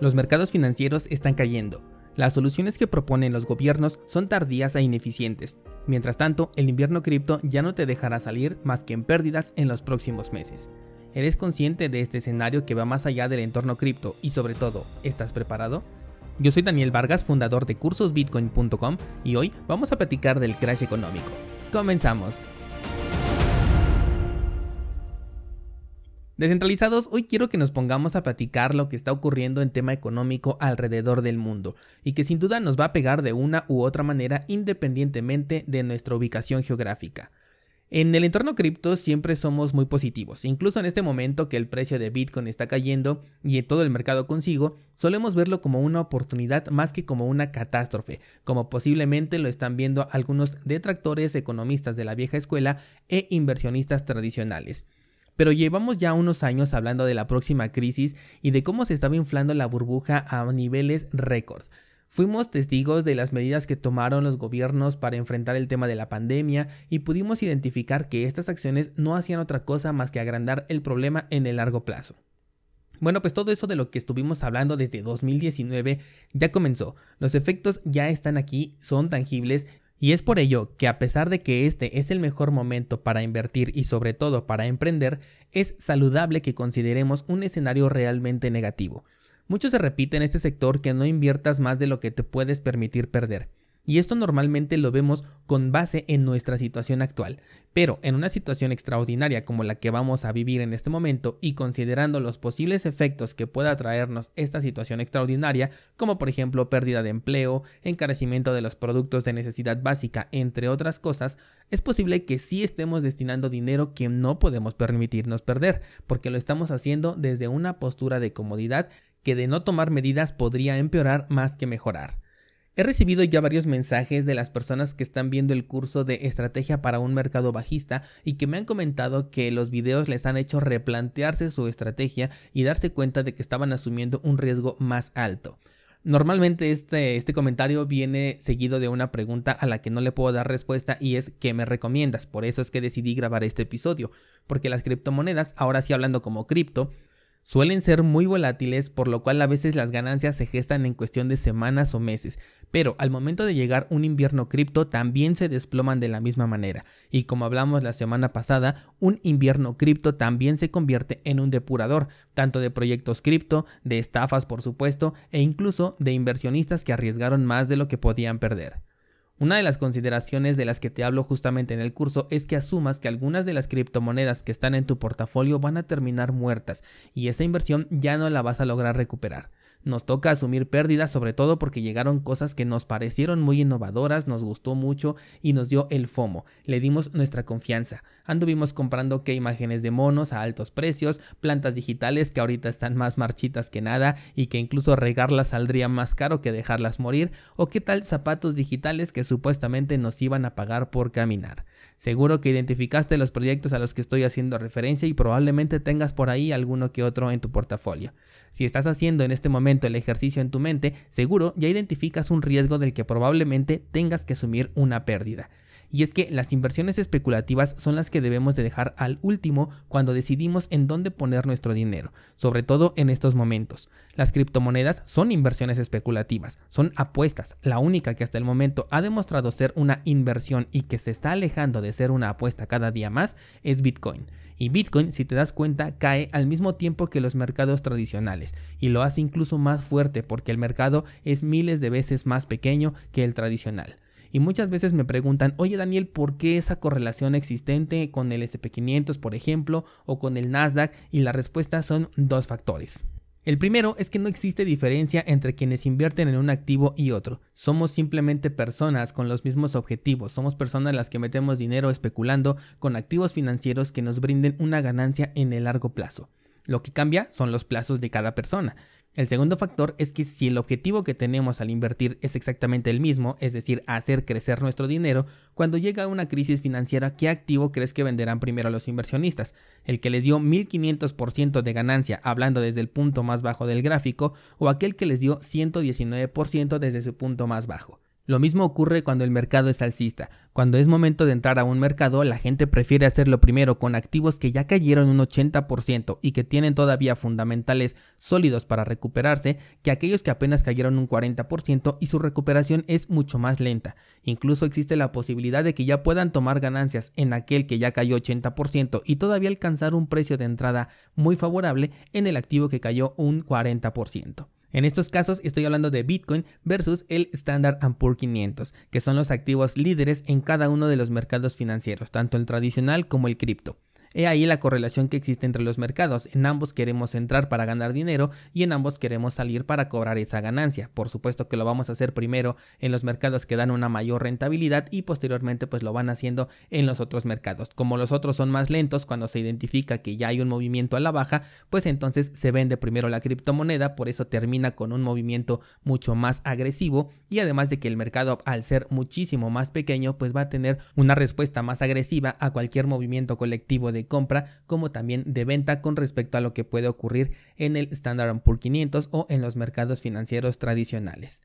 Los mercados financieros están cayendo. Las soluciones que proponen los gobiernos son tardías e ineficientes. Mientras tanto, el invierno cripto ya no te dejará salir más que en pérdidas en los próximos meses. ¿Eres consciente de este escenario que va más allá del entorno cripto y sobre todo, ¿estás preparado? Yo soy Daniel Vargas, fundador de cursosbitcoin.com y hoy vamos a platicar del crash económico. Comenzamos. Descentralizados, hoy quiero que nos pongamos a platicar lo que está ocurriendo en tema económico alrededor del mundo y que sin duda nos va a pegar de una u otra manera independientemente de nuestra ubicación geográfica. En el entorno cripto siempre somos muy positivos, incluso en este momento que el precio de Bitcoin está cayendo y todo el mercado consigo, solemos verlo como una oportunidad más que como una catástrofe, como posiblemente lo están viendo algunos detractores economistas de la vieja escuela e inversionistas tradicionales pero llevamos ya unos años hablando de la próxima crisis y de cómo se estaba inflando la burbuja a niveles récords. Fuimos testigos de las medidas que tomaron los gobiernos para enfrentar el tema de la pandemia y pudimos identificar que estas acciones no hacían otra cosa más que agrandar el problema en el largo plazo. Bueno, pues todo eso de lo que estuvimos hablando desde 2019 ya comenzó. Los efectos ya están aquí, son tangibles y es por ello que a pesar de que este es el mejor momento para invertir y sobre todo para emprender, es saludable que consideremos un escenario realmente negativo. Mucho se repite en este sector que no inviertas más de lo que te puedes permitir perder. Y esto normalmente lo vemos con base en nuestra situación actual. Pero en una situación extraordinaria como la que vamos a vivir en este momento y considerando los posibles efectos que pueda traernos esta situación extraordinaria, como por ejemplo pérdida de empleo, encarecimiento de los productos de necesidad básica, entre otras cosas, es posible que sí estemos destinando dinero que no podemos permitirnos perder, porque lo estamos haciendo desde una postura de comodidad que de no tomar medidas podría empeorar más que mejorar. He recibido ya varios mensajes de las personas que están viendo el curso de estrategia para un mercado bajista y que me han comentado que los videos les han hecho replantearse su estrategia y darse cuenta de que estaban asumiendo un riesgo más alto. Normalmente este, este comentario viene seguido de una pregunta a la que no le puedo dar respuesta y es ¿qué me recomiendas? Por eso es que decidí grabar este episodio, porque las criptomonedas, ahora sí hablando como cripto, Suelen ser muy volátiles, por lo cual a veces las ganancias se gestan en cuestión de semanas o meses, pero al momento de llegar un invierno cripto también se desploman de la misma manera, y como hablamos la semana pasada, un invierno cripto también se convierte en un depurador, tanto de proyectos cripto, de estafas por supuesto, e incluso de inversionistas que arriesgaron más de lo que podían perder. Una de las consideraciones de las que te hablo justamente en el curso es que asumas que algunas de las criptomonedas que están en tu portafolio van a terminar muertas y esa inversión ya no la vas a lograr recuperar. Nos toca asumir pérdidas, sobre todo porque llegaron cosas que nos parecieron muy innovadoras, nos gustó mucho y nos dio el FOMO. Le dimos nuestra confianza. Anduvimos comprando que imágenes de monos a altos precios, plantas digitales que ahorita están más marchitas que nada y que incluso regarlas saldría más caro que dejarlas morir, o qué tal zapatos digitales que supuestamente nos iban a pagar por caminar. Seguro que identificaste los proyectos a los que estoy haciendo referencia y probablemente tengas por ahí alguno que otro en tu portafolio. Si estás haciendo en este momento el ejercicio en tu mente, seguro ya identificas un riesgo del que probablemente tengas que asumir una pérdida. Y es que las inversiones especulativas son las que debemos de dejar al último cuando decidimos en dónde poner nuestro dinero, sobre todo en estos momentos. Las criptomonedas son inversiones especulativas, son apuestas. La única que hasta el momento ha demostrado ser una inversión y que se está alejando de ser una apuesta cada día más es Bitcoin. Y Bitcoin, si te das cuenta, cae al mismo tiempo que los mercados tradicionales y lo hace incluso más fuerte porque el mercado es miles de veces más pequeño que el tradicional. Y muchas veces me preguntan, oye Daniel, ¿por qué esa correlación existente con el SP500, por ejemplo, o con el Nasdaq? Y la respuesta son dos factores. El primero es que no existe diferencia entre quienes invierten en un activo y otro. Somos simplemente personas con los mismos objetivos. Somos personas las que metemos dinero especulando con activos financieros que nos brinden una ganancia en el largo plazo. Lo que cambia son los plazos de cada persona. El segundo factor es que si el objetivo que tenemos al invertir es exactamente el mismo, es decir, hacer crecer nuestro dinero, cuando llega una crisis financiera, ¿qué activo crees que venderán primero a los inversionistas? ¿El que les dio 1500% de ganancia hablando desde el punto más bajo del gráfico o aquel que les dio 119% desde su punto más bajo? Lo mismo ocurre cuando el mercado es alcista. Cuando es momento de entrar a un mercado, la gente prefiere hacerlo primero con activos que ya cayeron un 80% y que tienen todavía fundamentales sólidos para recuperarse que aquellos que apenas cayeron un 40% y su recuperación es mucho más lenta. Incluso existe la posibilidad de que ya puedan tomar ganancias en aquel que ya cayó 80% y todavía alcanzar un precio de entrada muy favorable en el activo que cayó un 40%. En estos casos estoy hablando de Bitcoin versus el Standard Poor's 500, que son los activos líderes en cada uno de los mercados financieros, tanto el tradicional como el cripto. He ahí la correlación que existe entre los mercados. En ambos queremos entrar para ganar dinero y en ambos queremos salir para cobrar esa ganancia. Por supuesto que lo vamos a hacer primero en los mercados que dan una mayor rentabilidad y posteriormente pues lo van haciendo en los otros mercados. Como los otros son más lentos cuando se identifica que ya hay un movimiento a la baja, pues entonces se vende primero la criptomoneda, por eso termina con un movimiento mucho más agresivo y además de que el mercado al ser muchísimo más pequeño pues va a tener una respuesta más agresiva a cualquier movimiento colectivo de compra como también de venta con respecto a lo que puede ocurrir en el Standard Poor's 500 o en los mercados financieros tradicionales.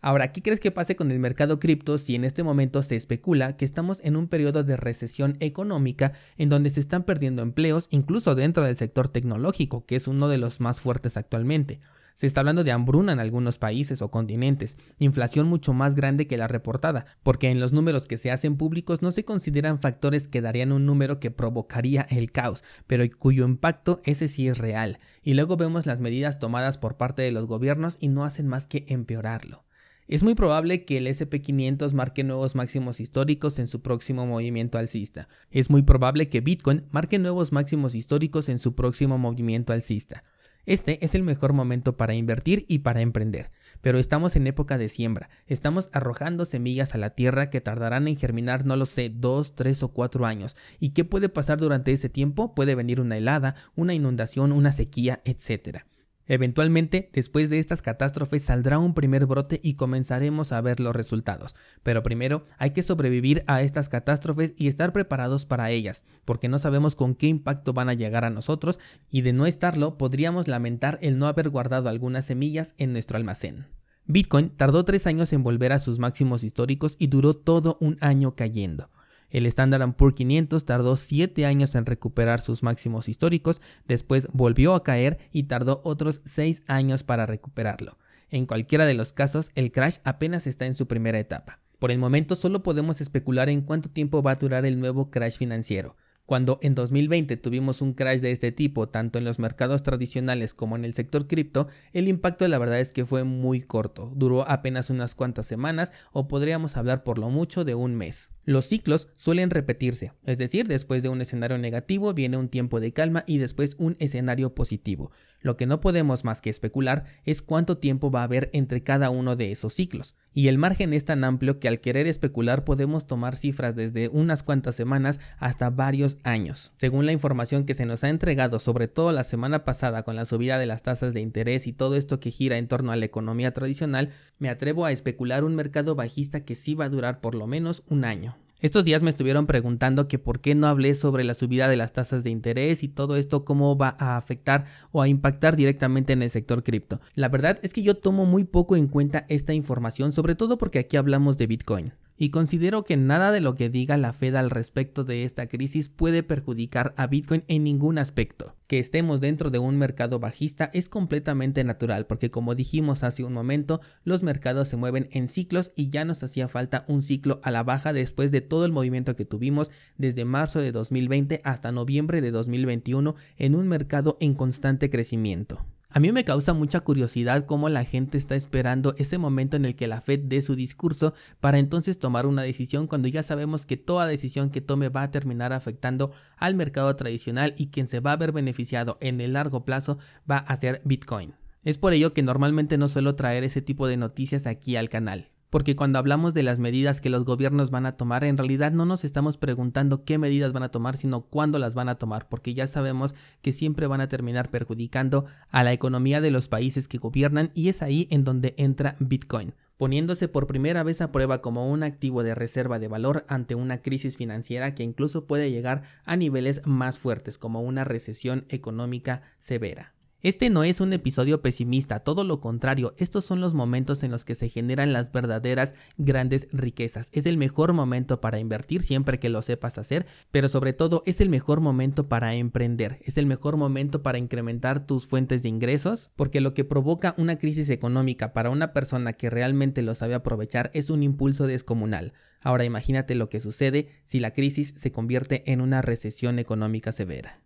Ahora, ¿qué crees que pase con el mercado cripto si en este momento se especula que estamos en un periodo de recesión económica en donde se están perdiendo empleos incluso dentro del sector tecnológico, que es uno de los más fuertes actualmente? Se está hablando de hambruna en algunos países o continentes, inflación mucho más grande que la reportada, porque en los números que se hacen públicos no se consideran factores que darían un número que provocaría el caos, pero cuyo impacto ese sí es real. Y luego vemos las medidas tomadas por parte de los gobiernos y no hacen más que empeorarlo. Es muy probable que el SP500 marque nuevos máximos históricos en su próximo movimiento alcista. Es muy probable que Bitcoin marque nuevos máximos históricos en su próximo movimiento alcista. Este es el mejor momento para invertir y para emprender, pero estamos en época de siembra, estamos arrojando semillas a la tierra que tardarán en germinar no lo sé, dos, tres o cuatro años. ¿Y qué puede pasar durante ese tiempo? Puede venir una helada, una inundación, una sequía, etcétera. Eventualmente, después de estas catástrofes saldrá un primer brote y comenzaremos a ver los resultados. Pero primero hay que sobrevivir a estas catástrofes y estar preparados para ellas, porque no sabemos con qué impacto van a llegar a nosotros y de no estarlo podríamos lamentar el no haber guardado algunas semillas en nuestro almacén. Bitcoin tardó tres años en volver a sus máximos históricos y duró todo un año cayendo. El Standard Poor's 500 tardó 7 años en recuperar sus máximos históricos, después volvió a caer y tardó otros 6 años para recuperarlo. En cualquiera de los casos, el crash apenas está en su primera etapa. Por el momento solo podemos especular en cuánto tiempo va a durar el nuevo crash financiero. Cuando en 2020 tuvimos un crash de este tipo, tanto en los mercados tradicionales como en el sector cripto, el impacto la verdad es que fue muy corto, duró apenas unas cuantas semanas o podríamos hablar por lo mucho de un mes. Los ciclos suelen repetirse, es decir, después de un escenario negativo viene un tiempo de calma y después un escenario positivo. Lo que no podemos más que especular es cuánto tiempo va a haber entre cada uno de esos ciclos. Y el margen es tan amplio que al querer especular podemos tomar cifras desde unas cuantas semanas hasta varios años. Según la información que se nos ha entregado, sobre todo la semana pasada con la subida de las tasas de interés y todo esto que gira en torno a la economía tradicional, me atrevo a especular un mercado bajista que sí va a durar por lo menos un año. Estos días me estuvieron preguntando que por qué no hablé sobre la subida de las tasas de interés y todo esto cómo va a afectar o a impactar directamente en el sector cripto. La verdad es que yo tomo muy poco en cuenta esta información, sobre todo porque aquí hablamos de Bitcoin y considero que nada de lo que diga la Fed al respecto de esta crisis puede perjudicar a Bitcoin en ningún aspecto. Que estemos dentro de un mercado bajista es completamente natural porque como dijimos hace un momento, los mercados se mueven en ciclos y ya nos hacía falta un ciclo a la baja después de todo el movimiento que tuvimos desde marzo de 2020 hasta noviembre de 2021 en un mercado en constante crecimiento. A mí me causa mucha curiosidad cómo la gente está esperando ese momento en el que la Fed dé su discurso para entonces tomar una decisión cuando ya sabemos que toda decisión que tome va a terminar afectando al mercado tradicional y quien se va a ver beneficiado en el largo plazo va a ser Bitcoin. Es por ello que normalmente no suelo traer ese tipo de noticias aquí al canal porque cuando hablamos de las medidas que los gobiernos van a tomar, en realidad no nos estamos preguntando qué medidas van a tomar, sino cuándo las van a tomar, porque ya sabemos que siempre van a terminar perjudicando a la economía de los países que gobiernan y es ahí en donde entra Bitcoin poniéndose por primera vez a prueba como un activo de reserva de valor ante una crisis financiera que incluso puede llegar a niveles más fuertes como una recesión económica severa. Este no es un episodio pesimista, todo lo contrario, estos son los momentos en los que se generan las verdaderas grandes riquezas. Es el mejor momento para invertir siempre que lo sepas hacer, pero sobre todo es el mejor momento para emprender, es el mejor momento para incrementar tus fuentes de ingresos, porque lo que provoca una crisis económica para una persona que realmente lo sabe aprovechar es un impulso descomunal. Ahora imagínate lo que sucede si la crisis se convierte en una recesión económica severa.